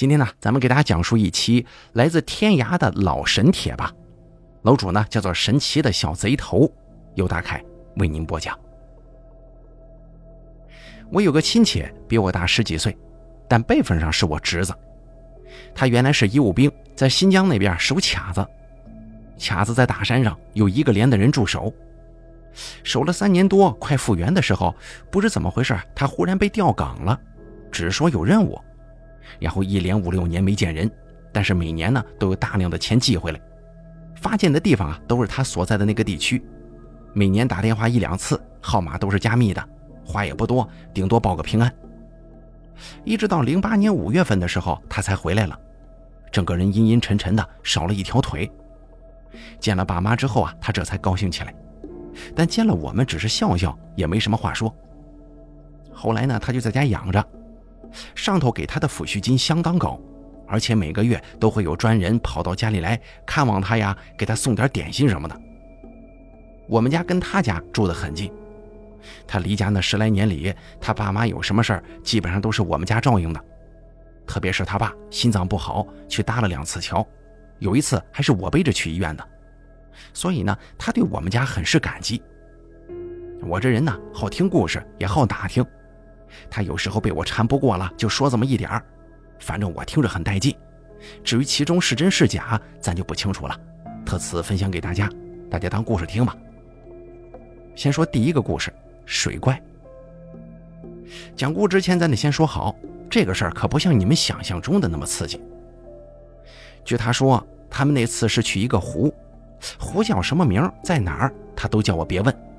今天呢，咱们给大家讲述一期来自天涯的老神帖吧。楼主呢叫做神奇的小贼头，由大凯为您播讲。我有个亲戚比我大十几岁，但辈分上是我侄子。他原来是医务兵，在新疆那边守卡子。卡子在大山上，有一个连的人驻守。守了三年多，快复员的时候，不知怎么回事，他忽然被调岗了，只说有任务。然后一连五六年没见人，但是每年呢都有大量的钱寄回来。发件的地方啊都是他所在的那个地区，每年打电话一两次，号码都是加密的，话也不多，顶多报个平安。一直到零八年五月份的时候，他才回来了，整个人阴阴沉沉的，少了一条腿。见了爸妈之后啊，他这才高兴起来，但见了我们只是笑笑，也没什么话说。后来呢，他就在家养着。上头给他的抚恤金相当高，而且每个月都会有专人跑到家里来看望他呀，给他送点点心什么的。我们家跟他家住得很近，他离家那十来年里，他爸妈有什么事儿，基本上都是我们家照应的。特别是他爸心脏不好，去搭了两次桥，有一次还是我背着去医院的。所以呢，他对我们家很是感激。我这人呢，好听故事，也好打听。他有时候被我缠不过了，就说这么一点儿，反正我听着很带劲。至于其中是真是假，咱就不清楚了。特此分享给大家，大家当故事听吧。先说第一个故事：水怪。讲故之前，咱得先说好，这个事儿可不像你们想象中的那么刺激。据他说，他们那次是去一个湖，湖叫什么名，在哪儿，他都叫我别问。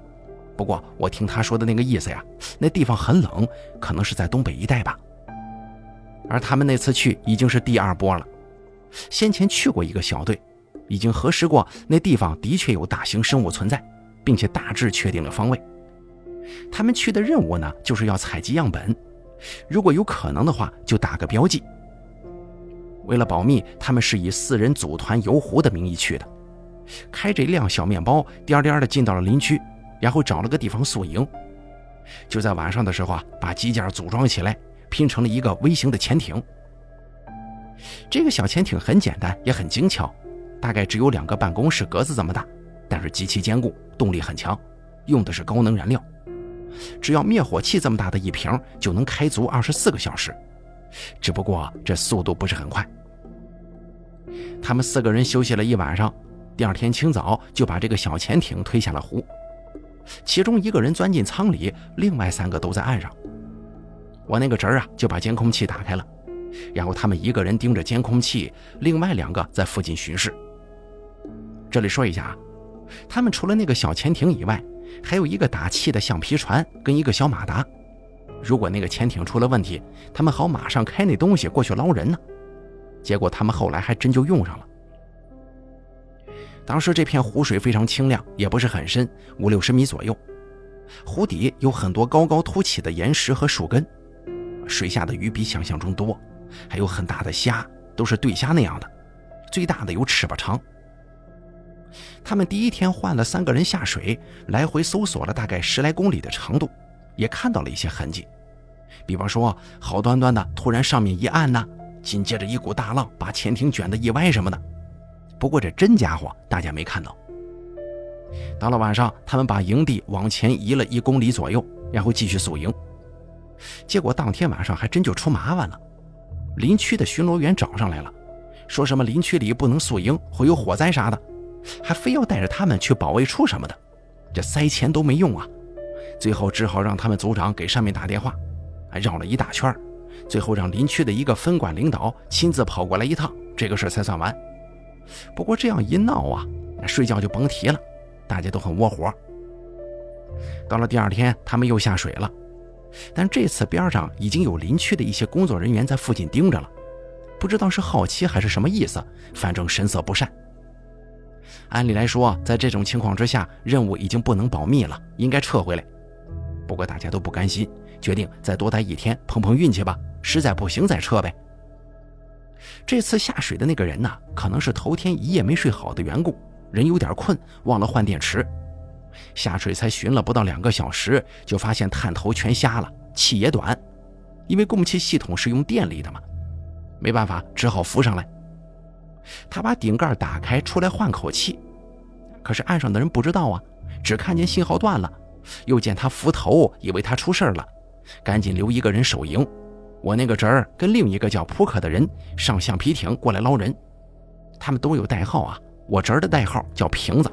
不过我听他说的那个意思呀，那地方很冷，可能是在东北一带吧。而他们那次去已经是第二波了，先前去过一个小队，已经核实过那地方的确有大型生物存在，并且大致确定了方位。他们去的任务呢，就是要采集样本，如果有可能的话，就打个标记。为了保密，他们是以四人组团游湖的名义去的，开着一辆小面包，颠颠的进到了林区。然后找了个地方宿营，就在晚上的时候啊，把机件组装起来，拼成了一个微型的潜艇。这个小潜艇很简单，也很精巧，大概只有两个办公室格子这么大，但是极其坚固，动力很强，用的是高能燃料。只要灭火器这么大的一瓶，就能开足二十四个小时。只不过这速度不是很快。他们四个人休息了一晚上，第二天清早就把这个小潜艇推下了湖。其中一个人钻进舱里，另外三个都在岸上。我那个侄儿啊，就把监控器打开了，然后他们一个人盯着监控器，另外两个在附近巡视。这里说一下啊，他们除了那个小潜艇以外，还有一个打气的橡皮船跟一个小马达。如果那个潜艇出了问题，他们好马上开那东西过去捞人呢。结果他们后来还真就用上了。当时这片湖水非常清亮，也不是很深，五六十米左右。湖底有很多高高凸起的岩石和树根，水下的鱼比想象中多，还有很大的虾，都是对虾那样的，最大的有尺把长。他们第一天换了三个人下水，来回搜索了大概十来公里的长度，也看到了一些痕迹，比方说好端端的突然上面一按呢，紧接着一股大浪把潜艇卷得一歪什么的。不过这真家伙，大家没看到。到了晚上，他们把营地往前移了一公里左右，然后继续宿营。结果当天晚上还真就出麻烦了，林区的巡逻员找上来了，说什么林区里不能宿营，会有火灾啥的，还非要带着他们去保卫处什么的。这塞钱都没用啊，最后只好让他们组长给上面打电话，还绕了一大圈，最后让林区的一个分管领导亲自跑过来一趟，这个事才算完。不过这样一闹啊，那睡觉就甭提了，大家都很窝火。到了第二天，他们又下水了，但这次边上已经有林区的一些工作人员在附近盯着了，不知道是好奇还是什么意思，反正神色不善。按理来说，在这种情况之下，任务已经不能保密了，应该撤回来。不过大家都不甘心，决定再多待一天，碰碰运气吧，实在不行再撤呗。这次下水的那个人呢，可能是头天一夜没睡好的缘故，人有点困，忘了换电池。下水才巡了不到两个小时，就发现探头全瞎了，气也短，因为供气系统是用电力的嘛。没办法，只好浮上来。他把顶盖打开，出来换口气。可是岸上的人不知道啊，只看见信号断了，又见他浮头，以为他出事了，赶紧留一个人守营。我那个侄儿跟另一个叫扑克的人上橡皮艇过来捞人，他们都有代号啊。我侄儿的代号叫瓶子。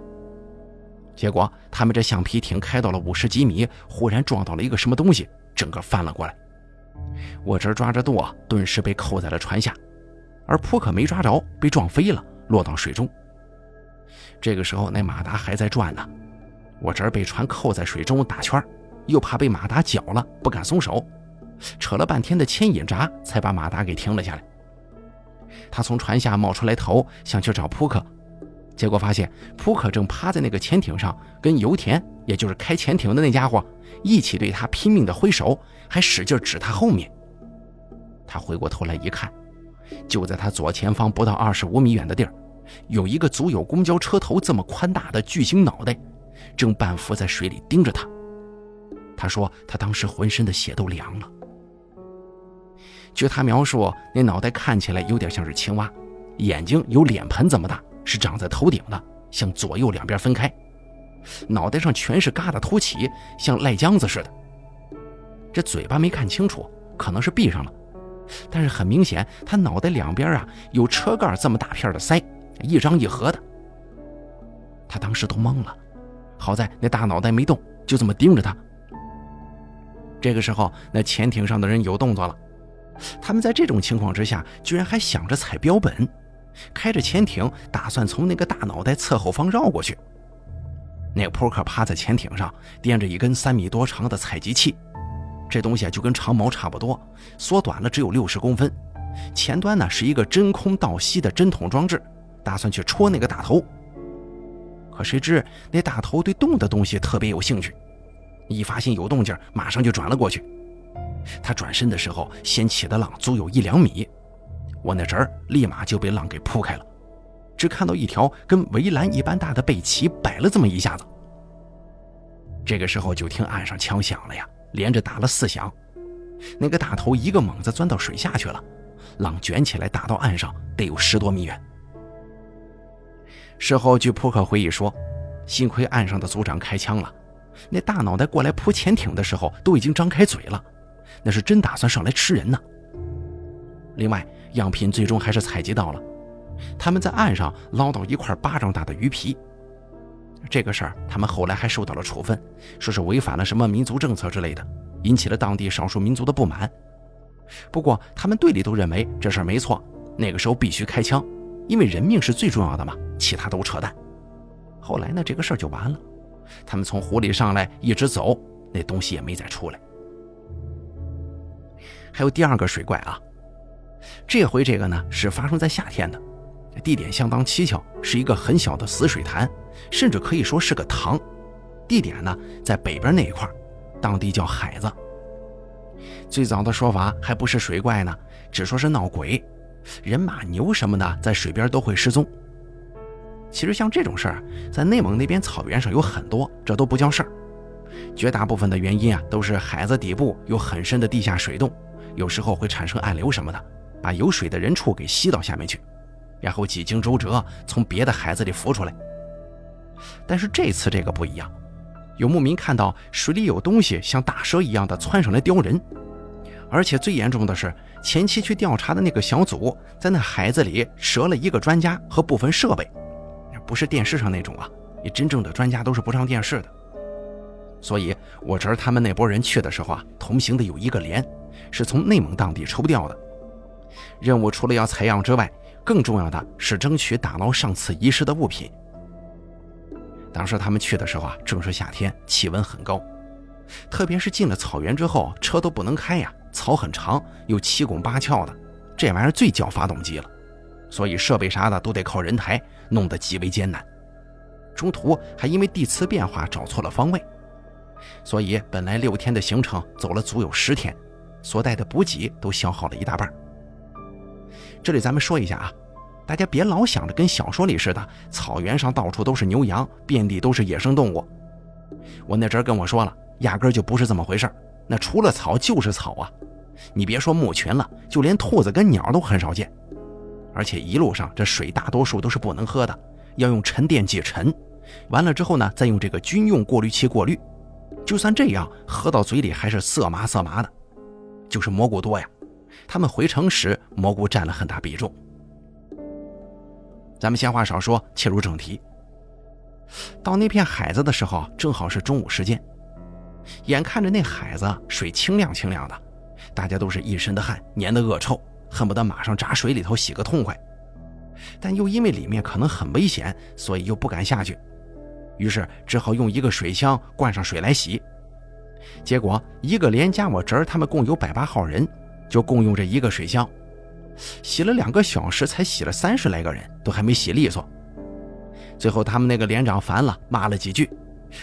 结果他们这橡皮艇开到了五十几米，忽然撞到了一个什么东西，整个翻了过来。我侄儿抓着舵，顿时被扣在了船下，而扑克没抓着，被撞飞了，落到水中。这个时候，那马达还在转呢。我侄儿被船扣在水中打圈，又怕被马达绞了，不敢松手，扯了半天的牵引闸才把马达给停了下来。他从船下冒出来头，想去找扑克，结果发现扑克正趴在那个潜艇上，跟油田，也就是开潜艇的那家伙一起对他拼命的挥手，还使劲指他后面。他回过头来一看，就在他左前方不到二十五米远的地儿。有一个足有公交车头这么宽大的巨型脑袋，正半浮在水里盯着他。他说：“他当时浑身的血都凉了。”据他描述，那脑袋看起来有点像是青蛙，眼睛有脸盆这么大，是长在头顶的，向左右两边分开，脑袋上全是疙瘩凸起，像赖浆子似的。这嘴巴没看清楚，可能是闭上了，但是很明显，他脑袋两边啊有车盖这么大片的腮。一张一合的，他当时都懵了，好在那大脑袋没动，就这么盯着他。这个时候，那潜艇上的人有动作了，他们在这种情况之下，居然还想着踩标本，开着潜艇打算从那个大脑袋侧后方绕过去。那扑克趴在潜艇上，掂着一根三米多长的采集器，这东西就跟长矛差不多，缩短了只有六十公分，前端呢是一个真空倒吸的针筒装置。打算去戳那个大头，可谁知那大头对动的东西特别有兴趣，一发现有动静，马上就转了过去。他转身的时候，掀起的浪足有一两米，我那侄儿立马就被浪给扑开了，只看到一条跟围栏一般大的背鳍摆了这么一下子。这个时候就听岸上枪响了呀，连着打了四响，那个大头一个猛子钻到水下去了，浪卷起来打到岸上，得有十多米远。事后，据扑克回忆说，幸亏岸上的组长开枪了，那大脑袋过来扑潜艇的时候都已经张开嘴了，那是真打算上来吃人呢。另外，样品最终还是采集到了，他们在岸上捞到一块巴掌大的鱼皮。这个事儿，他们后来还受到了处分，说是违反了什么民族政策之类的，引起了当地少数民族的不满。不过，他们队里都认为这事儿没错，那个时候必须开枪，因为人命是最重要的嘛。其他都扯淡。后来呢，这个事儿就完了。他们从湖里上来，一直走，那东西也没再出来。还有第二个水怪啊，这回这个呢是发生在夏天的，地点相当蹊跷，是一个很小的死水潭，甚至可以说是个塘。地点呢在北边那一块，当地叫海子。最早的说法还不是水怪呢，只说是闹鬼，人马牛什么的在水边都会失踪。其实像这种事儿，在内蒙那边草原上有很多，这都不叫事儿。绝大部分的原因啊，都是海子底部有很深的地下水洞，有时候会产生暗流什么的，把有水的人畜给吸到下面去，然后几经周折从别的海子里浮出来。但是这次这个不一样，有牧民看到水里有东西像大蛇一样的窜上来叼人，而且最严重的是，前期去调查的那个小组在那海子里折了一个专家和部分设备。不是电视上那种啊，你真正的专家都是不上电视的。所以我侄儿他们那波人去的时候啊，同行的有一个连，是从内蒙当地抽调的。任务除了要采样之外，更重要的是争取打捞上次遗失的物品。当时他们去的时候啊，正是夏天，气温很高，特别是进了草原之后，车都不能开呀，草很长又七拱八翘的，这玩意儿最叫发动机了。所以设备啥的都得靠人抬，弄得极为艰难。中途还因为地磁变化找错了方位，所以本来六天的行程走了足有十天，所带的补给都消耗了一大半。这里咱们说一下啊，大家别老想着跟小说里似的，草原上到处都是牛羊，遍地都是野生动物。我那阵跟我说了，压根就不是这么回事那除了草就是草啊，你别说牧群了，就连兔子跟鸟都很少见。而且一路上这水大多数都是不能喝的，要用沉淀剂沉，完了之后呢，再用这个军用过滤器过滤。就算这样，喝到嘴里还是涩麻涩麻的。就是蘑菇多呀，他们回城时蘑菇占了很大比重。咱们闲话少说，切入正题。到那片海子的时候，正好是中午时间。眼看着那海子水清亮清亮的，大家都是一身的汗，黏得恶臭，恨不得马上扎水里头洗个痛快。但又因为里面可能很危险，所以又不敢下去，于是只好用一个水枪灌上水来洗。结果一个连加我侄儿他们共有百八号人，就共用这一个水箱，洗了两个小时才洗了三十来个人，都还没洗利索。最后他们那个连长烦了，骂了几句，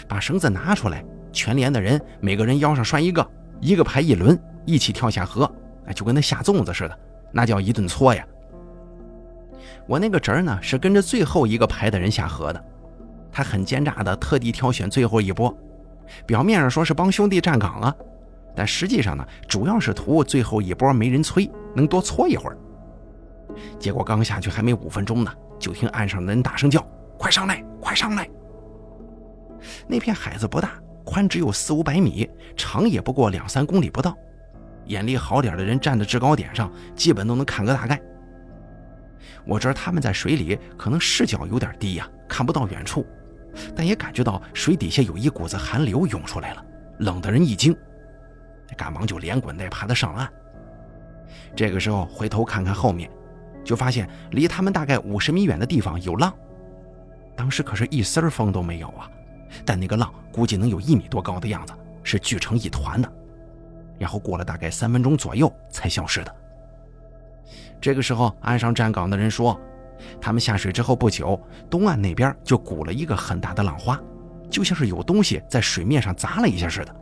把绳子拿出来，全连的人每个人腰上拴一个，一个排一轮，一起跳下河，哎，就跟那下粽子似的，那叫一顿搓呀。我那个侄儿呢，是跟着最后一个排的人下河的，他很奸诈的，特地挑选最后一波。表面上说是帮兄弟站岗啊，但实际上呢，主要是图最后一波没人催，能多搓一会儿。结果刚下去还没五分钟呢，就听岸上的人大声叫：“快上来，快上来！”那片海子不大，宽只有四五百米，长也不过两三公里不到。眼力好点的人站在制高点上，基本都能看个大概。我知道他们在水里可能视角有点低呀，看不到远处。但也感觉到水底下有一股子寒流涌出来了，冷得人一惊，赶忙就连滚带爬的上岸。这个时候回头看看后面，就发现离他们大概五十米远的地方有浪。当时可是一丝风都没有啊，但那个浪估计能有一米多高的样子，是聚成一团的。然后过了大概三分钟左右才消失的。这个时候岸上站岗的人说。他们下水之后不久，东岸那边就鼓了一个很大的浪花，就像是有东西在水面上砸了一下似的。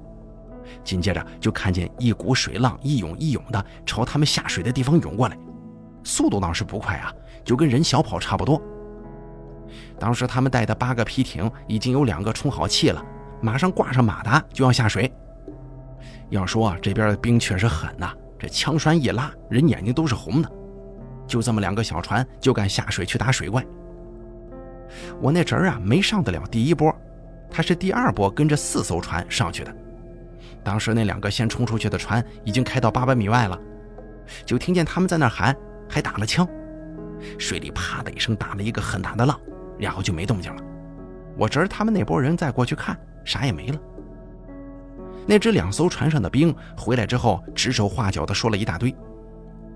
紧接着就看见一股水浪一涌一涌的朝他们下水的地方涌过来，速度倒是不快啊，就跟人小跑差不多。当时他们带的八个皮艇已经有两个充好气了，马上挂上马达就要下水。要说啊这边的冰确实狠呐，这枪栓一拉，人眼睛都是红的。就这么两个小船就敢下水去打水怪。我那侄儿啊没上得了第一波，他是第二波跟着四艘船上去的。当时那两个先冲出去的船已经开到八百米外了，就听见他们在那喊，还打了枪。水里啪的一声打了一个很大的浪，然后就没动静了。我侄儿他们那波人再过去看，啥也没了。那只两艘船上的兵回来之后，指手画脚的说了一大堆。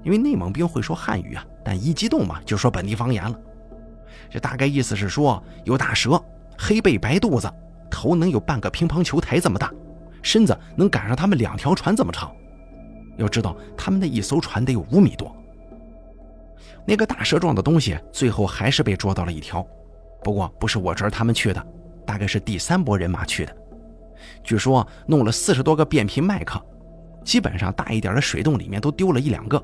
因为内蒙兵会说汉语啊，但一激动嘛就说本地方言了。这大概意思是说有大蛇，黑背白肚子，头能有半个乒乓球台这么大，身子能赶上他们两条船这么长。要知道他们那一艘船得有五米多。那个大蛇状的东西最后还是被捉到了一条，不过不是我侄儿他们去的，大概是第三波人马去的。据说弄了四十多个变频麦克，基本上大一点的水洞里面都丢了一两个。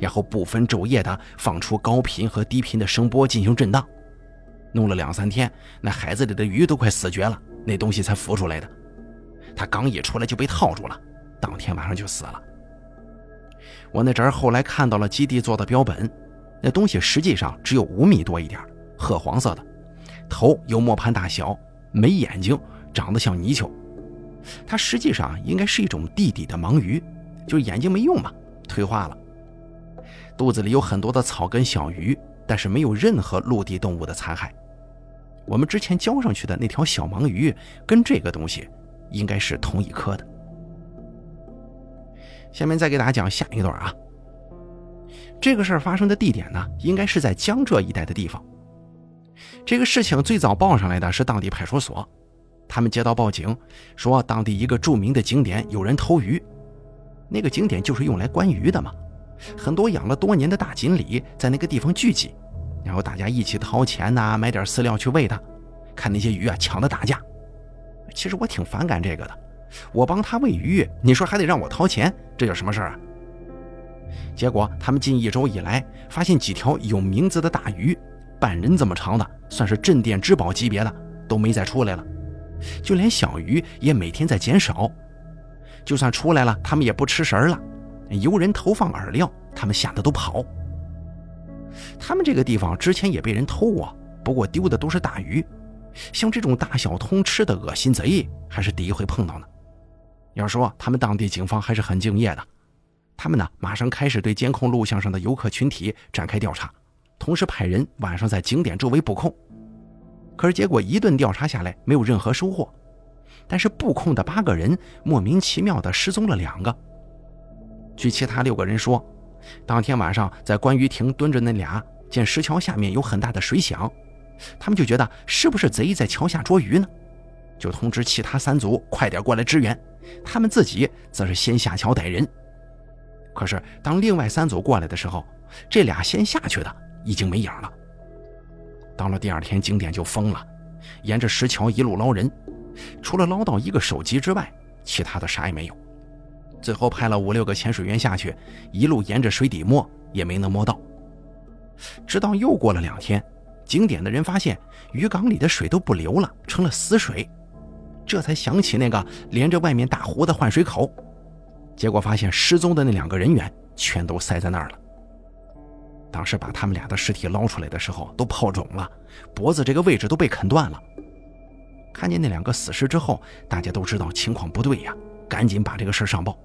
然后不分昼夜的放出高频和低频的声波进行震荡，弄了两三天，那海子里的鱼都快死绝了，那东西才浮出来的。他刚一出来就被套住了，当天晚上就死了。我那侄儿后来看到了基地做的标本，那东西实际上只有五米多一点，褐黄色的，头有磨盘大小，没眼睛，长得像泥鳅。它实际上应该是一种地底的盲鱼，就是眼睛没用嘛，退化了。肚子里有很多的草根小鱼，但是没有任何陆地动物的残骸。我们之前交上去的那条小盲鱼，跟这个东西应该是同一科的。下面再给大家讲下一段啊。这个事儿发生的地点呢，应该是在江浙一带的地方。这个事情最早报上来的是当地派出所，他们接到报警，说当地一个著名的景点有人偷鱼，那个景点就是用来观鱼的嘛。很多养了多年的大锦鲤在那个地方聚集，然后大家一起掏钱呐，买点饲料去喂它，看那些鱼啊抢的打架。其实我挺反感这个的，我帮他喂鱼，你说还得让我掏钱，这叫什么事儿啊？结果他们近一周以来发现几条有名字的大鱼，半人这么长的，算是镇店之宝级别的，都没再出来了。就连小鱼也每天在减少，就算出来了，他们也不吃食儿了。游人投放饵料，他们吓得都跑。他们这个地方之前也被人偷过，不过丢的都是大鱼，像这种大小通吃的恶心贼还是第一回碰到呢。要说他们当地警方还是很敬业的，他们呢马上开始对监控录像上的游客群体展开调查，同时派人晚上在景点周围布控。可是结果一顿调查下来，没有任何收获。但是布控的八个人莫名其妙的失踪了两个。据其他六个人说，当天晚上在观鱼亭蹲着那俩，见石桥下面有很大的水响，他们就觉得是不是贼在桥下捉鱼呢？就通知其他三组快点过来支援。他们自己则是先下桥逮人。可是当另外三组过来的时候，这俩先下去的已经没影了。到了第二天，景点就疯了，沿着石桥一路捞人，除了捞到一个手机之外，其他的啥也没有。最后派了五六个潜水员下去，一路沿着水底摸，也没能摸到。直到又过了两天，景点的人发现鱼缸里的水都不流了，成了死水，这才想起那个连着外面大湖的换水口，结果发现失踪的那两个人员全都塞在那儿了。当时把他们俩的尸体捞出来的时候，都泡肿了，脖子这个位置都被啃断了。看见那两个死尸之后，大家都知道情况不对呀，赶紧把这个事上报。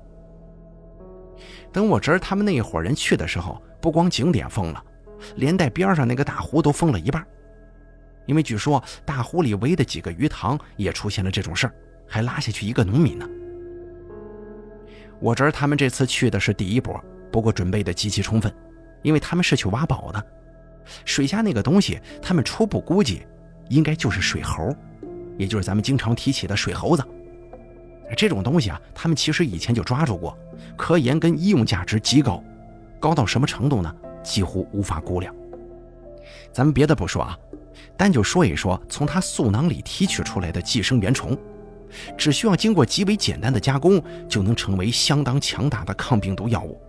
等我侄儿他们那一伙人去的时候，不光景点封了，连带边上那个大湖都封了一半，因为据说大湖里围的几个鱼塘也出现了这种事儿，还拉下去一个农民呢。我侄儿他们这次去的是第一波，不过准备的极其充分。因为他们是去挖宝的，水下那个东西，他们初步估计应该就是水猴，也就是咱们经常提起的水猴子。这种东西啊，他们其实以前就抓住过，科研跟医用价值极高，高到什么程度呢？几乎无法估量。咱们别的不说啊，单就说一说从它素囊里提取出来的寄生原虫，只需要经过极为简单的加工，就能成为相当强大的抗病毒药物。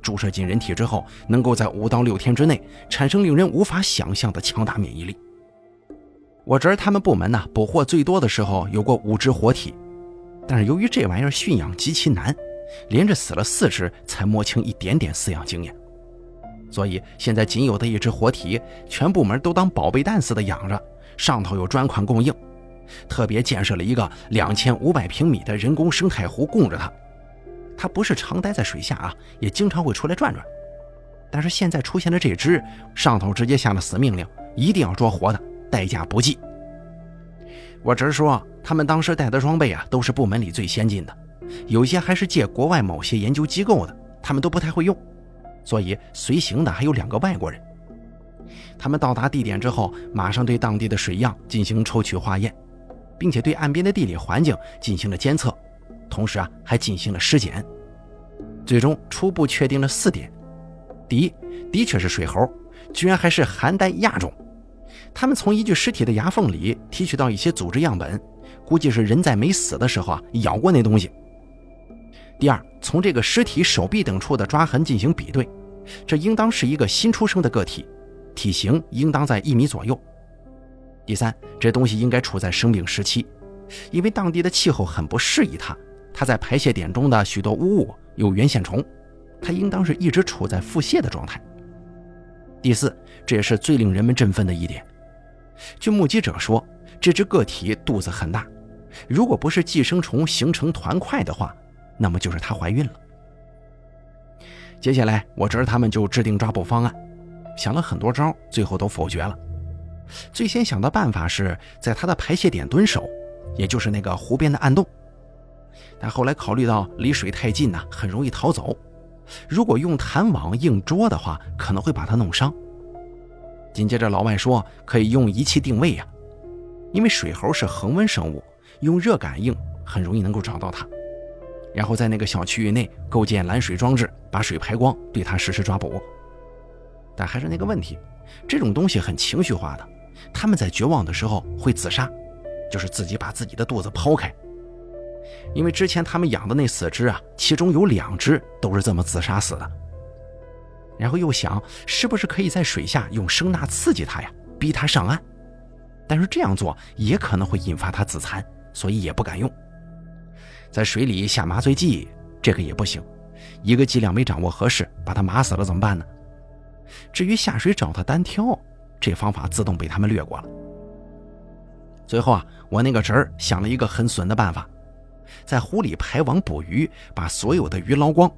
注射进人体之后，能够在五到六天之内产生令人无法想象的强大免疫力。我侄儿他们部门呢，捕获最多的时候有过五只活体，但是由于这玩意儿驯养极其难，连着死了四只才摸清一点点饲养经验，所以现在仅有的一只活体，全部门都当宝贝蛋似的养着，上头有专款供应，特别建设了一个两千五百平米的人工生态湖供着它。它不是常待在水下啊，也经常会出来转转。但是现在出现的这只，上头直接下了死命令，一定要捉活的，代价不计。我直说，他们当时带的装备啊，都是部门里最先进的，有些还是借国外某些研究机构的，他们都不太会用，所以随行的还有两个外国人。他们到达地点之后，马上对当地的水样进行抽取化验，并且对岸边的地理环境进行了监测。同时啊，还进行了尸检，最终初步确定了四点：第一，的确是水猴，居然还是邯郸亚种。他们从一具尸体的牙缝里提取到一些组织样本，估计是人在没死的时候啊咬过那东西。第二，从这个尸体手臂等处的抓痕进行比对，这应当是一个新出生的个体，体型应当在一米左右。第三，这东西应该处在生病时期，因为当地的气候很不适宜它。它在排泄点中的许多污物有原线虫，它应当是一直处在腹泻的状态。第四，这也是最令人们振奋的一点。据目击者说，这只个体肚子很大，如果不是寄生虫形成团块的话，那么就是她怀孕了。接下来，我侄儿他们就制定抓捕方案，想了很多招，最后都否决了。最先想的办法是在它的排泄点蹲守，也就是那个湖边的暗洞。但后来考虑到离水太近呢，很容易逃走。如果用弹网硬捉的话，可能会把它弄伤。紧接着老外说可以用仪器定位呀，因为水猴是恒温生物，用热感应很容易能够找到它。然后在那个小区域内构建拦水装置，把水排光，对它实施抓捕。但还是那个问题，这种东西很情绪化的，他们在绝望的时候会自杀，就是自己把自己的肚子剖开。因为之前他们养的那四只啊，其中有两只都是这么自杀死的。然后又想，是不是可以在水下用声呐刺激它呀，逼它上岸？但是这样做也可能会引发它自残，所以也不敢用。在水里下麻醉剂，这个也不行，一个剂量没掌握合适，把他麻死了怎么办呢？至于下水找他单挑，这方法自动被他们略过了。最后啊，我那个侄儿想了一个很损的办法，在湖里排网捕鱼，把所有的鱼捞光。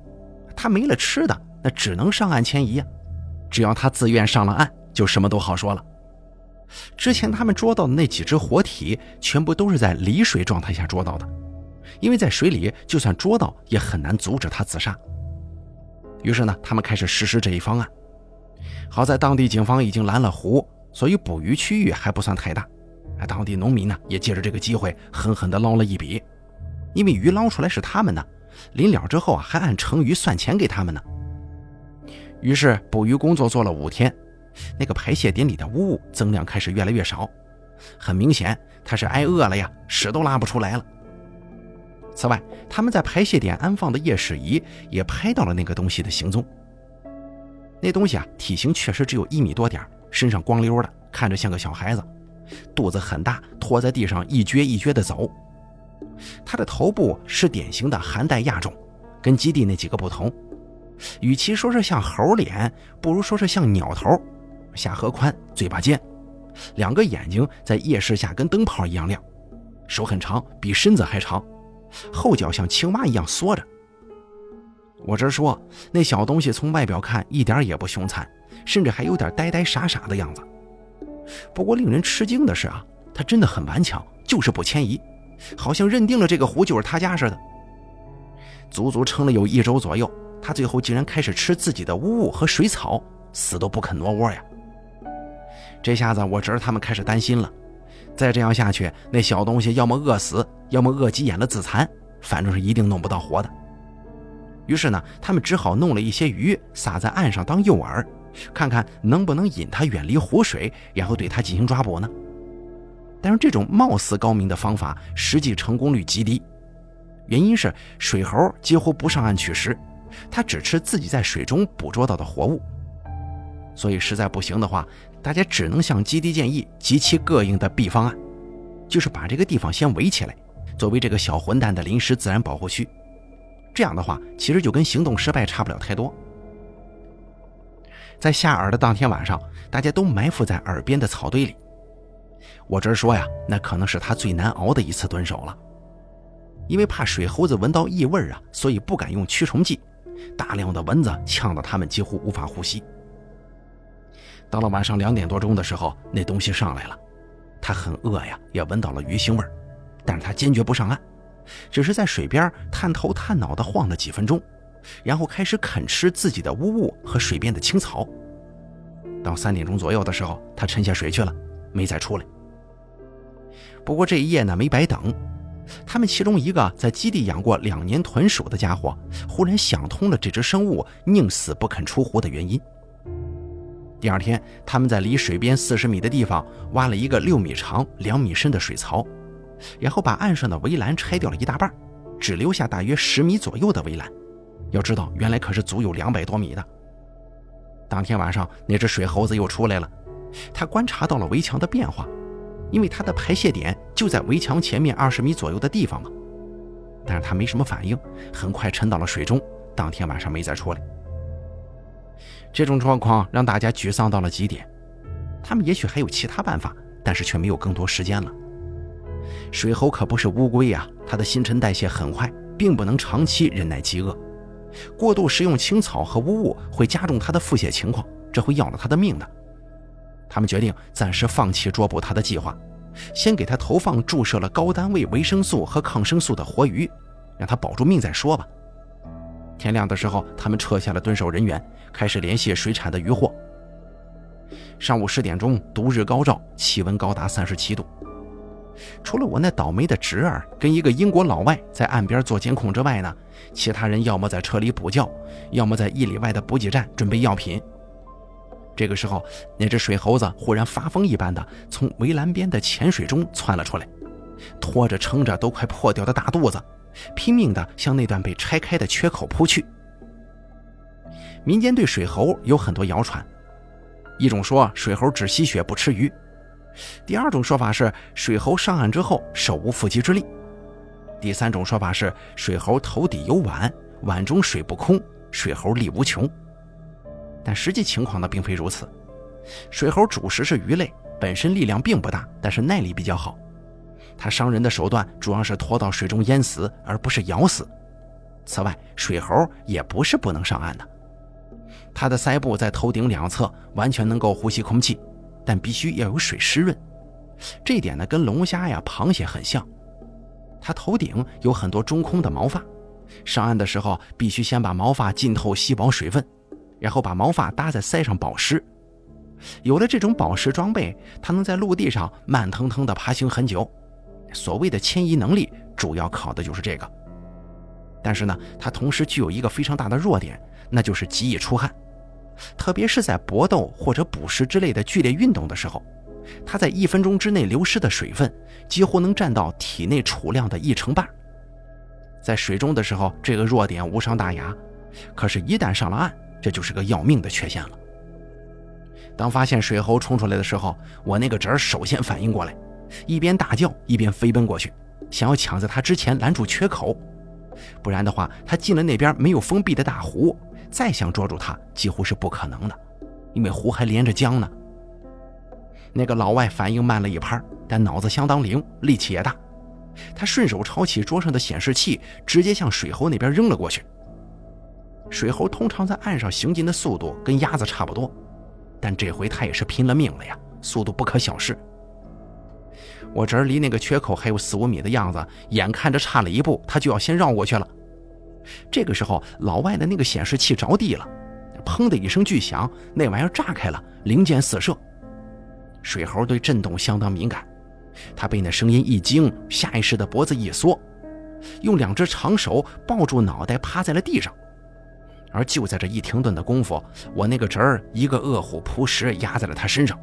他没了吃的，那只能上岸迁移呀。只要他自愿上了岸，就什么都好说了。之前他们捉到的那几只活体，全部都是在离水状态下捉到的，因为在水里，就算捉到也很难阻止他自杀。于是呢，他们开始实施这一方案。好在当地警方已经拦了湖，所以捕鱼区域还不算太大。当地农民呢，也借着这个机会狠狠地捞了一笔，因为鱼捞出来是他们的，临了之后啊，还按成鱼算钱给他们呢。于是捕鱼工作做了五天，那个排泄点里的污物增量开始越来越少，很明显他是挨饿了呀，屎都拉不出来了。此外，他们在排泄点安放的夜视仪也拍到了那个东西的行踪。那东西啊，体型确实只有一米多点身上光溜的，看着像个小孩子，肚子很大，拖在地上一撅一撅的走。它的头部是典型的寒带亚种，跟基地那几个不同。与其说是像猴脸，不如说是像鸟头，下颌宽，嘴巴尖，两个眼睛在夜视下跟灯泡一样亮，手很长，比身子还长，后脚像青蛙一样缩着。我这说，那小东西从外表看一点也不凶残，甚至还有点呆呆傻傻的样子。不过令人吃惊的是啊，它真的很顽强，就是不迁移，好像认定了这个湖就是他家似的。足足撑了有一周左右。他最后竟然开始吃自己的污物和水草，死都不肯挪窝呀！这下子我侄儿他们开始担心了，再这样下去，那小东西要么饿死，要么饿急眼了自残，反正是一定弄不到活的。于是呢，他们只好弄了一些鱼撒在岸上当诱饵，看看能不能引它远离湖水，然后对它进行抓捕呢？但是这种貌似高明的方法，实际成功率极低，原因是水猴几乎不上岸取食。它只吃自己在水中捕捉到的活物，所以实在不行的话，大家只能向基地建议极其膈应的 B 方案，就是把这个地方先围起来，作为这个小混蛋的临时自然保护区。这样的话，其实就跟行动失败差不了太多。在下饵的当天晚上，大家都埋伏在耳边的草堆里。我这说呀，那可能是他最难熬的一次蹲守了，因为怕水猴子闻到异味啊，所以不敢用驱虫剂。大量的蚊子呛得他们几乎无法呼吸。到了晚上两点多钟的时候，那东西上来了，它很饿呀，也闻到了鱼腥味儿但是它坚决不上岸，只是在水边探头探脑地晃了几分钟，然后开始啃吃自己的污物和水边的青草。到三点钟左右的时候，它沉下水去了，没再出来。不过这一夜呢，没白等。他们其中一个在基地养过两年豚鼠的家伙，忽然想通了这只生物宁死不肯出湖的原因。第二天，他们在离水边四十米的地方挖了一个六米长、两米深的水槽，然后把岸上的围栏拆掉了一大半，只留下大约十米左右的围栏。要知道，原来可是足有两百多米的。当天晚上，那只水猴子又出来了，他观察到了围墙的变化。因为它的排泄点就在围墙前面二十米左右的地方嘛，但是它没什么反应，很快沉到了水中。当天晚上没再出来。这种状况让大家沮丧到了极点。他们也许还有其他办法，但是却没有更多时间了。水猴可不是乌龟呀，它的新陈代谢很快，并不能长期忍耐饥饿。过度食用青草和污物会加重它的腹泻情况，这会要了它的命的。他们决定暂时放弃捉捕他的计划，先给他投放注射了高单位维生素和抗生素的活鱼，让他保住命再说吧。天亮的时候，他们撤下了蹲守人员，开始联系水产的渔获。上午十点钟，毒日高照，气温高达三十七度。除了我那倒霉的侄儿跟一个英国老外在岸边做监控之外呢，其他人要么在车里补觉，要么在一里外的补给站准备药品。这个时候，那只水猴子忽然发疯一般的从围栏边的浅水中窜了出来，拖着撑着都快破掉的大肚子，拼命地向那段被拆开的缺口扑去。民间对水猴有很多谣传，一种说水猴只吸血不吃鱼，第二种说法是水猴上岸之后手无缚鸡之力，第三种说法是水猴头底有碗，碗中水不空，水猴力无穷。但实际情况呢，并非如此。水猴主食是鱼类，本身力量并不大，但是耐力比较好。它伤人的手段主要是拖到水中淹死，而不是咬死。此外，水猴也不是不能上岸的。它的腮部在头顶两侧完全能够呼吸空气，但必须要有水湿润。这一点呢，跟龙虾呀、螃蟹很像。它头顶有很多中空的毛发，上岸的时候必须先把毛发浸透吸饱水分，然后把毛发搭在腮上保湿。有了这种保湿装备，它能在陆地上慢腾腾地爬行很久。所谓的迁移能力，主要靠的就是这个。但是呢，它同时具有一个非常大的弱点，那就是极易出汗，特别是在搏斗或者捕食之类的剧烈运动的时候，它在一分钟之内流失的水分几乎能占到体内储量的一成半。在水中的时候，这个弱点无伤大雅，可是，一旦上了岸，这就是个要命的缺陷了。当发现水猴冲出来的时候，我那个侄儿首先反应过来，一边大叫一边飞奔过去，想要抢在他之前拦住缺口。不然的话，他进了那边没有封闭的大湖，再想捉住他几乎是不可能的，因为湖还连着江呢。那个老外反应慢了一拍，但脑子相当灵，力气也大。他顺手抄起桌上的显示器，直接向水猴那边扔了过去。水猴通常在岸上行进的速度跟鸭子差不多，但这回他也是拼了命了呀，速度不可小视。我侄儿离那个缺口还有四五米的样子，眼看着差了一步，他就要先绕过去了。这个时候，老外的那个显示器着地了，砰的一声巨响，那玩意儿炸开了，零件四射。水猴对震动相当敏感，他被那声音一惊，下意识的脖子一缩，用两只长手抱住脑袋，趴在了地上。而就在这一停顿的功夫，我那个侄儿一个饿虎扑食压在了他身上。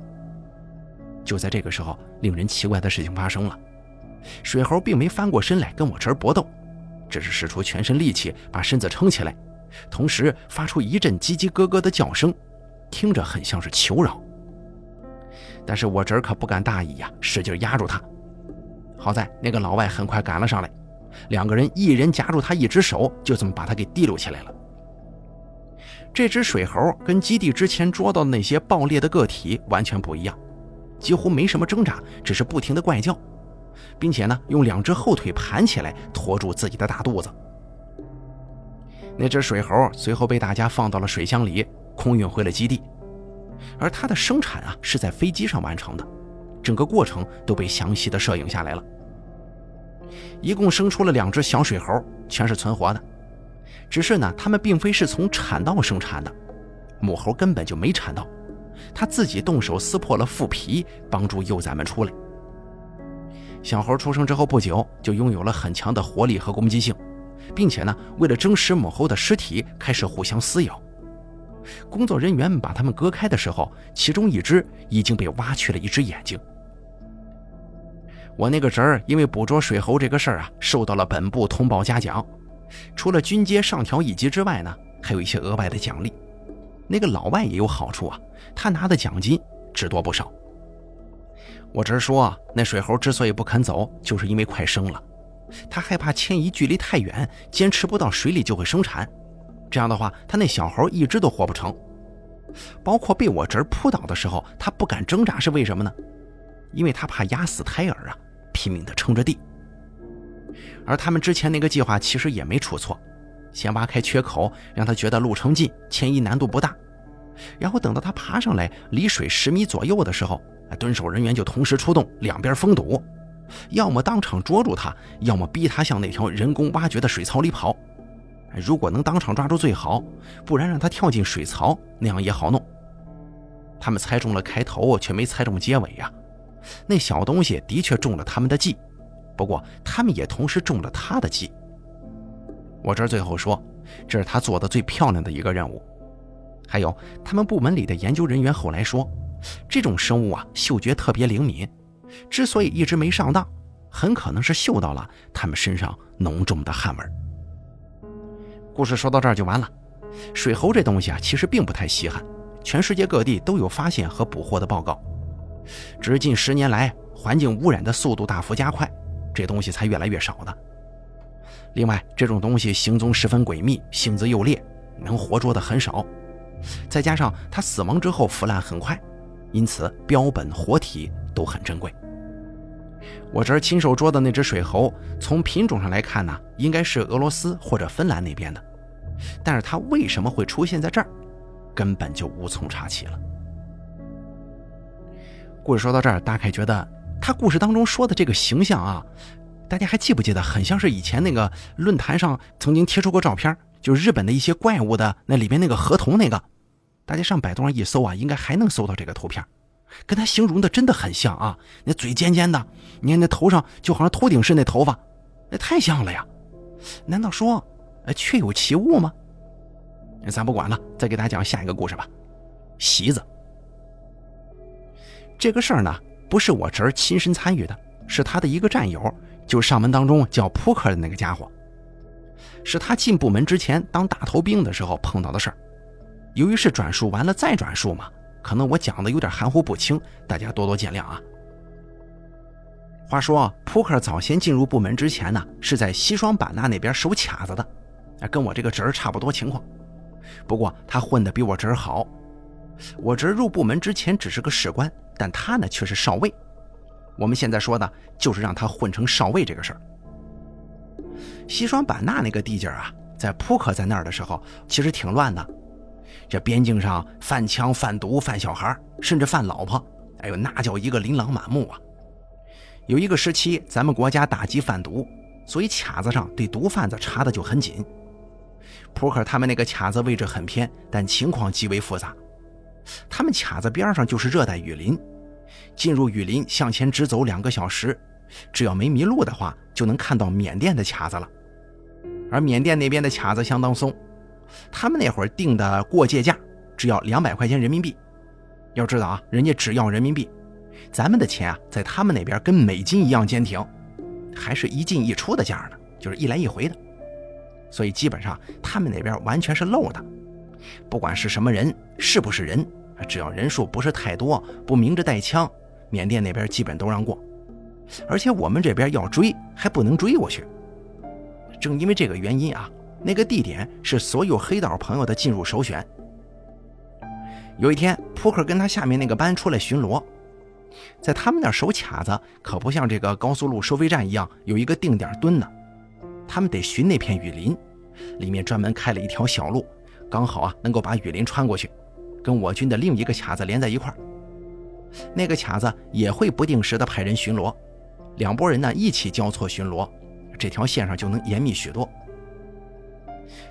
就在这个时候，令人奇怪的事情发生了。水猴并没翻过身来跟我侄儿搏斗，只是使出全身力气把身子撑起来，同时发出一阵叽叽咯咯的叫声，听着很像是求饶。但是我侄儿可不敢大意呀，使劲压住他。好在那个老外很快赶了上来，两个人一人夹住他一只手，就这么把他给提溜起来了。这只水猴跟基地之前捉到的那些爆裂的个体完全不一样。几乎没什么挣扎，只是不停的怪叫，并且呢，用两只后腿盘起来托住自己的大肚子。那只水猴随后被大家放到了水箱里，空运回了基地。而它的生产啊，是在飞机上完成的，整个过程都被详细的摄影下来了。一共生出了两只小水猴，全是存活的。只是呢，它们并非是从产道生产的，母猴根本就没产道。他自己动手撕破了腹皮，帮助幼崽们出来。小猴出生之后不久，就拥有了很强的活力和攻击性，并且呢，为了争食母猴的尸体，开始互相撕咬。工作人员把它们割开的时候，其中一只已经被挖去了一只眼睛。我那个侄儿因为捕捉水猴这个事儿啊，受到了本部通报嘉奖，除了军阶上调一级之外呢，还有一些额外的奖励。那个老外也有好处啊，他拿的奖金只多不少。我侄儿说，那水猴之所以不肯走，就是因为快生了，他害怕迁移距离太远，坚持不到水里就会生产，这样的话，他那小猴一只都活不成。包括被我侄儿扑倒的时候，他不敢挣扎，是为什么呢？因为他怕压死胎儿啊，拼命的撑着地。而他们之前那个计划其实也没出错。先挖开缺口，让他觉得路程近，迁移难度不大。然后等到他爬上来，离水十米左右的时候，蹲守人员就同时出动，两边封堵，要么当场捉住他，要么逼他向那条人工挖掘的水槽里跑。如果能当场抓住最好，不然让他跳进水槽，那样也好弄。他们猜中了开头，却没猜中结尾呀。那小东西的确中了他们的计，不过他们也同时中了他的计。我这最后说，这是他做的最漂亮的一个任务。还有，他们部门里的研究人员后来说，这种生物啊，嗅觉特别灵敏，之所以一直没上当，很可能是嗅到了他们身上浓重的汗味。故事说到这儿就完了。水猴这东西啊，其实并不太稀罕，全世界各地都有发现和捕获的报告，只是近十年来环境污染的速度大幅加快，这东西才越来越少的。另外，这种东西行踪十分诡秘，性子又烈，能活捉的很少，再加上它死亡之后腐烂很快，因此标本活体都很珍贵。我这儿亲手捉的那只水猴，从品种上来看呢，应该是俄罗斯或者芬兰那边的，但是它为什么会出现在这儿，根本就无从查起了。故事说到这儿，大概觉得他故事当中说的这个形象啊，大家还记不记得？很像是以前那个论坛上曾经贴出过照片，就是日本的一些怪物的那里边那个河童那个，大家上百度上一搜啊，应该还能搜到这个图片。跟他形容的真的很像啊！那嘴尖尖的，你看那头上就好像头顶式那头发，那太像了呀！难道说，呃，确有其物吗？咱不管了，再给大家讲下一个故事吧。席子，这个事儿呢，不是我侄儿亲身参与的，是他的一个战友，就上门当中叫扑克的那个家伙，是他进部门之前当大头兵的时候碰到的事儿。由于是转述完了再转述嘛。可能我讲的有点含糊不清，大家多多见谅啊。话说，扑克早先进入部门之前呢，是在西双版纳那边守卡子的，跟我这个侄儿差不多情况。不过他混得比我侄儿好。我侄儿入部门之前只是个士官，但他呢却是少尉。我们现在说的就是让他混成少尉这个事儿。西双版纳那个地界啊，在扑克在那儿的时候，其实挺乱的。这边境上贩枪、贩毒、贩小孩，甚至贩老婆，哎呦，那叫一个琳琅满目啊！有一个时期，咱们国家打击贩毒，所以卡子上对毒贩子查的就很紧。扑克他们那个卡子位置很偏，但情况极为复杂。他们卡子边上就是热带雨林，进入雨林向前直走两个小时，只要没迷路的话，就能看到缅甸的卡子了。而缅甸那边的卡子相当松。他们那会儿定的过界价只要两百块钱人民币，要知道啊，人家只要人民币，咱们的钱啊，在他们那边跟美金一样坚挺，还是一进一出的价呢，就是一来一回的，所以基本上他们那边完全是漏的，不管是什么人，是不是人，只要人数不是太多，不明着带枪，缅甸那边基本都让过，而且我们这边要追还不能追过去，正因为这个原因啊。那个地点是所有黑道朋友的进入首选。有一天，扑克跟他下面那个班出来巡逻，在他们那守卡子，可不像这个高速路收费站一样有一个定点蹲呢。他们得寻那片雨林，里面专门开了一条小路，刚好啊能够把雨林穿过去，跟我军的另一个卡子连在一块儿。那个卡子也会不定时的派人巡逻，两拨人呢一起交错巡逻，这条线上就能严密许多。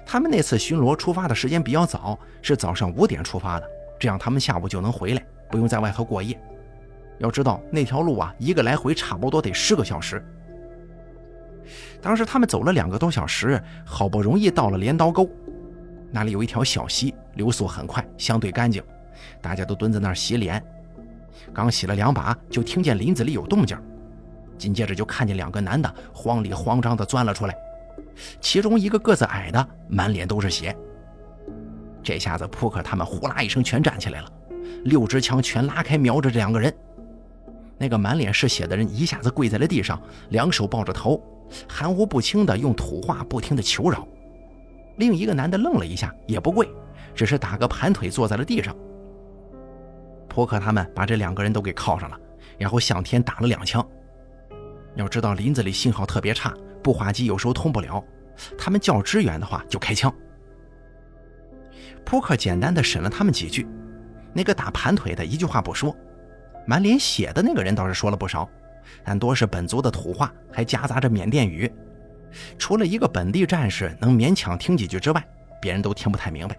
他们那次巡逻出发的时间比较早，是早上五点出发的，这样他们下午就能回来，不用在外头过夜。要知道那条路啊，一个来回差不多得十个小时。当时他们走了两个多小时，好不容易到了镰刀沟，那里有一条小溪，流速很快，相对干净，大家都蹲在那儿洗脸。刚洗了两把，就听见林子里有动静，紧接着就看见两个男的慌里慌张地钻了出来。其中一个个子矮的，满脸都是血。这下子扑克他们呼啦一声全站起来了，六支枪全拉开，瞄着这两个人。那个满脸是血的人一下子跪在了地上，两手抱着头，含糊不清的用土话不停的求饶。另一个男的愣了一下，也不跪，只是打个盘腿坐在了地上。扑克他们把这两个人都给铐上了，然后向天打了两枪。要知道林子里信号特别差。步话机有时候通不了，他们叫支援的话就开枪。扑克简单的审了他们几句，那个打盘腿的一句话不说，满脸血的那个人倒是说了不少，但多是本族的土话，还夹杂着缅甸语。除了一个本地战士能勉强听几句之外，别人都听不太明白。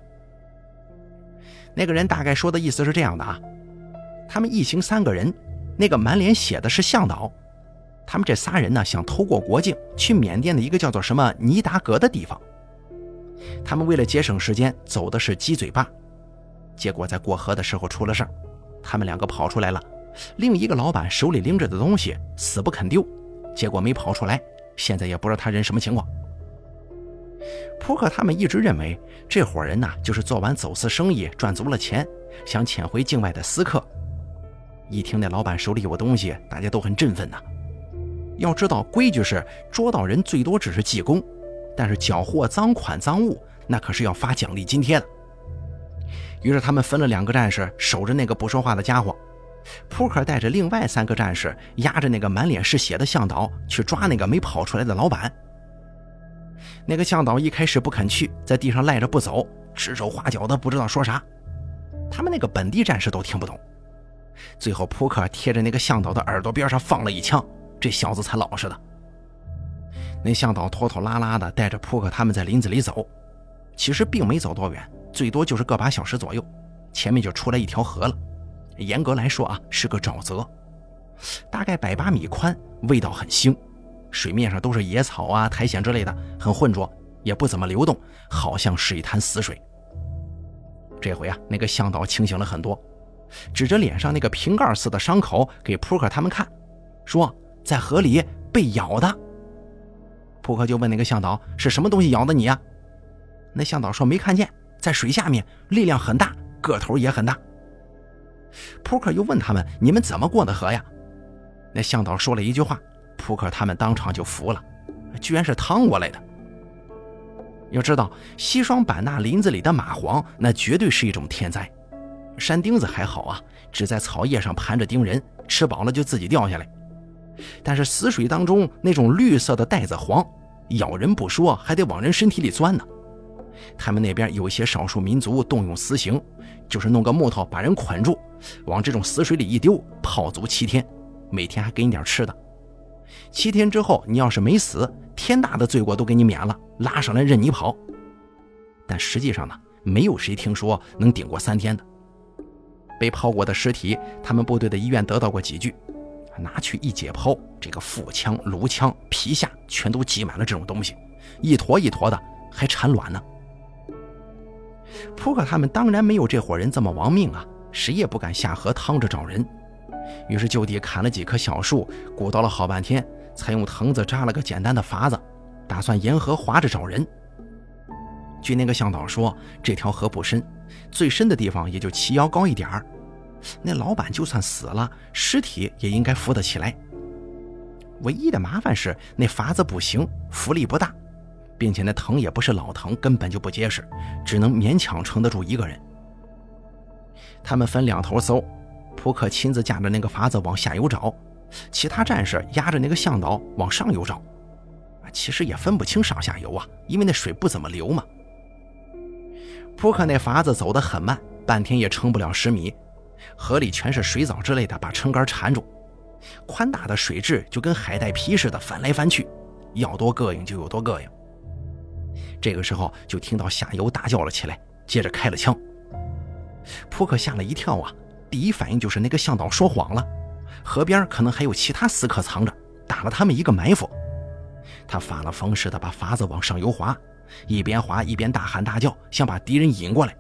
那个人大概说的意思是这样的啊，他们一行三个人，那个满脸血的是向导。他们这仨人呢，想偷过国境去缅甸的一个叫做什么尼达格的地方。他们为了节省时间，走的是鸡嘴坝，结果在过河的时候出了事儿，他们两个跑出来了，另一个老板手里拎着的东西死不肯丢，结果没跑出来，现在也不知道他人什么情况。扑克他们一直认为这伙人呢，就是做完走私生意赚足了钱，想潜回境外的私客。一听那老板手里有东西，大家都很振奋呐。要知道，规矩是捉到人最多只是记功，但是缴获赃款赃物，那可是要发奖励津贴的。于是他们分了两个战士守着那个不说话的家伙，扑克带着另外三个战士压着那个满脸是血的向导去抓那个没跑出来的老板。那个向导一开始不肯去，在地上赖着不走，指手画脚的不知道说啥。他们那个本地战士都听不懂。最后扑克贴着那个向导的耳朵边上放了一枪，这小子才老实的。那向导拖拖拉拉的带着扑克他们在林子里走，其实并没走多远，最多就是个把小时左右，前面就出来一条河了。严格来说啊，是个沼泽，大概百八米宽，味道很腥，水面上都是野草啊、苔藓之类的，很浑浊，也不怎么流动，好像是一潭死水。这回啊，那个向导清醒了很多，指着脸上那个瓶盖似的伤口给扑克他们看，说在河里被咬的。扑克就问那个向导是什么东西咬的你呀？那向导说没看见，在水下面，力量很大，个头也很大。扑克又问他们你们怎么过的河呀？那向导说了一句话，扑克他们当场就服了，居然是趟过来的。要知道，西双版纳林子里的蚂蟥，那绝对是一种天灾。山钉子还好啊，只在草叶上盘着叮人，吃饱了就自己掉下来。但是死水当中那种绿色的带子黄，咬人不说，还得往人身体里钻呢。他们那边有些少数民族动用私刑，就是弄个木头把人捆住，往这种死水里一丢，泡足七天，每天还给你点吃的。七天之后，你要是没死，天大的罪过都给你免了，拉上来任你跑。但实际上呢，没有谁听说能顶过三天的。被泡过的尸体，他们部队的医院得到过几具，拿去一解剖，这个腹腔、颅腔、皮下全都挤满了这种东西，一坨一坨的，还产卵呢。扑克他们当然没有这伙人这么亡命啊，谁也不敢下河趟着找人。于是就地砍了几棵小树，鼓捣了好半天，才用藤子扎了个简单的筏子，打算沿河划着找人。据那个向导说，这条河不深，最深的地方也就齐腰高一点儿。那老板就算死了，尸体也应该浮得起来。唯一的麻烦是那筏子不行，浮力不大，并且那藤也不是老藤，根本就不结实，只能勉强撑得住一个人。他们分两头搜。扑克亲自架着那个筏子往下游找，其他战士压着那个向导往上游找。其实也分不清上下游啊，因为那水不怎么流嘛。扑克那筏子走得很慢，半天也撑不了十米。河里全是水藻之类的，把撑杆缠住。宽大的水质就跟海带皮似的翻来翻去，要多膈应就有多膈应。这个时候就听到下游大叫了起来，接着开了枪。扑克吓了一跳啊！第一反应就是那个向导说谎了，河边可能还有其他死客藏着，打了他们一个埋伏。他发了疯似的把筏子往上游划，一边划一边大喊大叫，想把敌人引过来。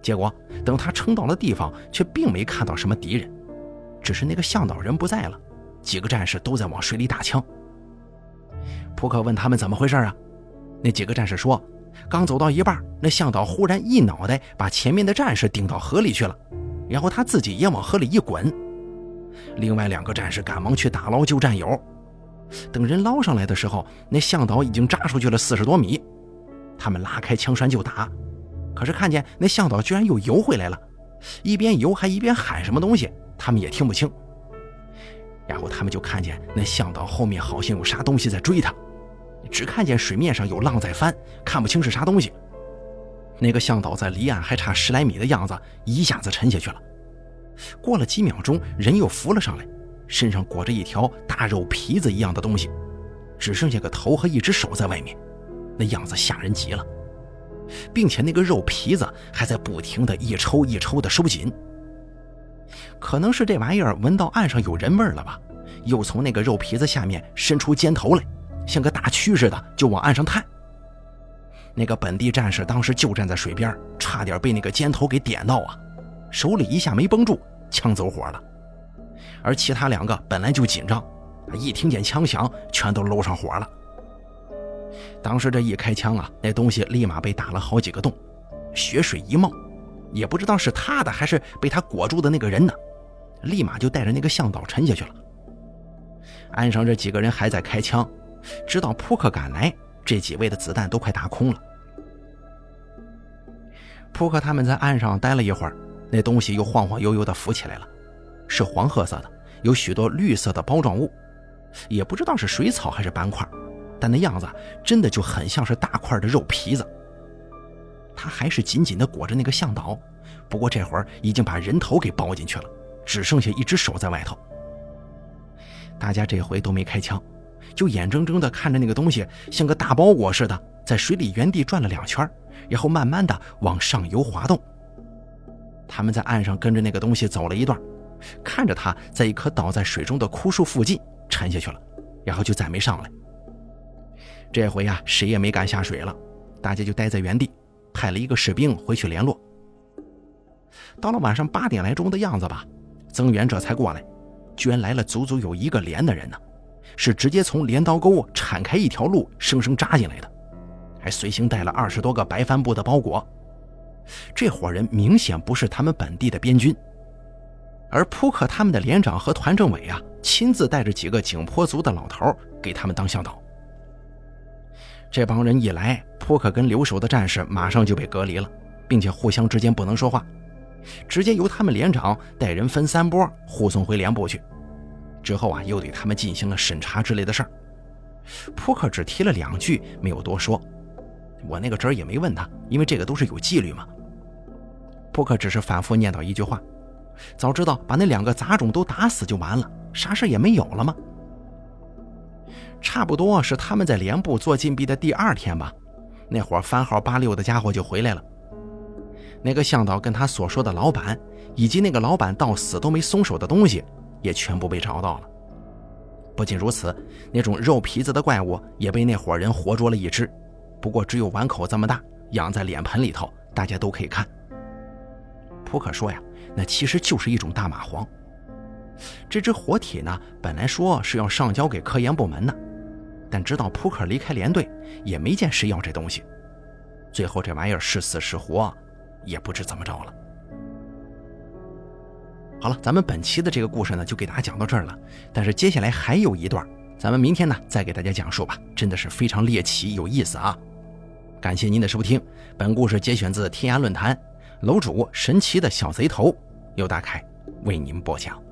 结果等他撑到了地方，却并没看到什么敌人，只是那个向导人不在了，几个战士都在往水里打枪。扑克问他们怎么回事啊？那几个战士说，刚走到一半，那向导忽然一脑袋把前面的战士顶到河里去了。然后他自己也往河里一滚，另外两个战士赶忙去打捞救战友。等人捞上来的时候，那向导已经扎出去了四十多米。他们拉开枪栓就打，可是看见那向导居然又游回来了，一边游还一边喊什么东西，他们也听不清。然后他们就看见那向导后面好像有啥东西在追他，只看见水面上有浪在翻，看不清是啥东西。那个向导在离岸还差十来米的样子，一下子沉下去了。过了几秒钟，人又浮了上来，身上裹着一条大肉皮子一样的东西，只剩下个头和一只手在外面，那样子吓人极了，并且那个肉皮子还在不停的一抽一抽的收紧。可能是这玩意儿闻到岸上有人味了吧，又从那个肉皮子下面伸出尖头来，像个大蛆似的就往岸上探。那个本地战士当时就站在水边，差点被那个尖头给点到啊！手里一下没绷住，枪走火了。而其他两个本来就紧张，一听见枪响，全都搂上火了。当时这一开枪啊，那东西立马被打了好几个洞，血水一冒，也不知道是他的还是被他裹住的那个人呢，立马就带着那个向导沉下去了。岸上这几个人还在开枪，直到扑克赶来。这几位的子弹都快打空了，扑克他们在岸上待了一会儿，那东西又晃晃悠悠地浮起来了，是黄褐色的，有许多绿色的包状物，也不知道是水草还是斑块，但那样子真的就很像是大块的肉皮子。他还是紧紧地裹着那个向导，不过这会儿已经把人头给包进去了，只剩下一只手在外头。大家这回都没开枪，就眼睁睁地看着那个东西像个大包裹似的，在水里原地转了两圈。然后慢慢的往上游滑动。他们在岸上跟着那个东西走了一段，看着它在一棵倒在水中的枯树附近沉下去了，然后就再没上来。这回呀，谁也没敢下水了，大家就待在原地，派了一个士兵回去联络。到了晚上八点来钟的样子吧，增援这才过来，居然来了足足有一个连的人呢，是直接从镰刀沟铲开一条路，生生扎进来的。还随行带了二十多个白帆布的包裹，这伙人明显不是他们本地的边军，而扑克他们的连长和团政委啊，亲自带着几个景颇族的老头给他们当向导。这帮人一来，扑克跟留守的战士马上就被隔离了，并且互相之间不能说话，直接由他们连长带人分三波护送回连部去。之后啊，又对他们进行了审查之类的事儿。扑克只提了两句，没有多说。我那个侄儿也没问他，因为这个都是有纪律嘛。扑克只是反复念叨一句话：“早知道把那两个杂种都打死就完了，啥事也没有了吗？”差不多是他们在连部做禁闭的第二天吧，那伙番号八六的家伙就回来了。那个向导跟他所说的老板，以及那个老板到死都没松手的东西，也全部被找到了。不仅如此，那种肉皮子的怪物也被那伙人活捉了一只。不过只有碗口这么大，养在脸盆里头，大家都可以看。扑克说呀，那其实就是一种大蚂蟥。这只活体呢，本来说是要上交给科研部门的，但直到扑克离开连队，也没见谁要这东西。最后这玩意儿是死是活，也不知怎么着了。好了，咱们本期的这个故事呢，就给大家讲到这儿了。但是接下来还有一段，咱们明天呢再给大家讲述吧，真的是非常猎奇有意思啊。感谢您的收听，本故事节选自天涯论坛，楼主神奇的小贼头由大凯为您播讲。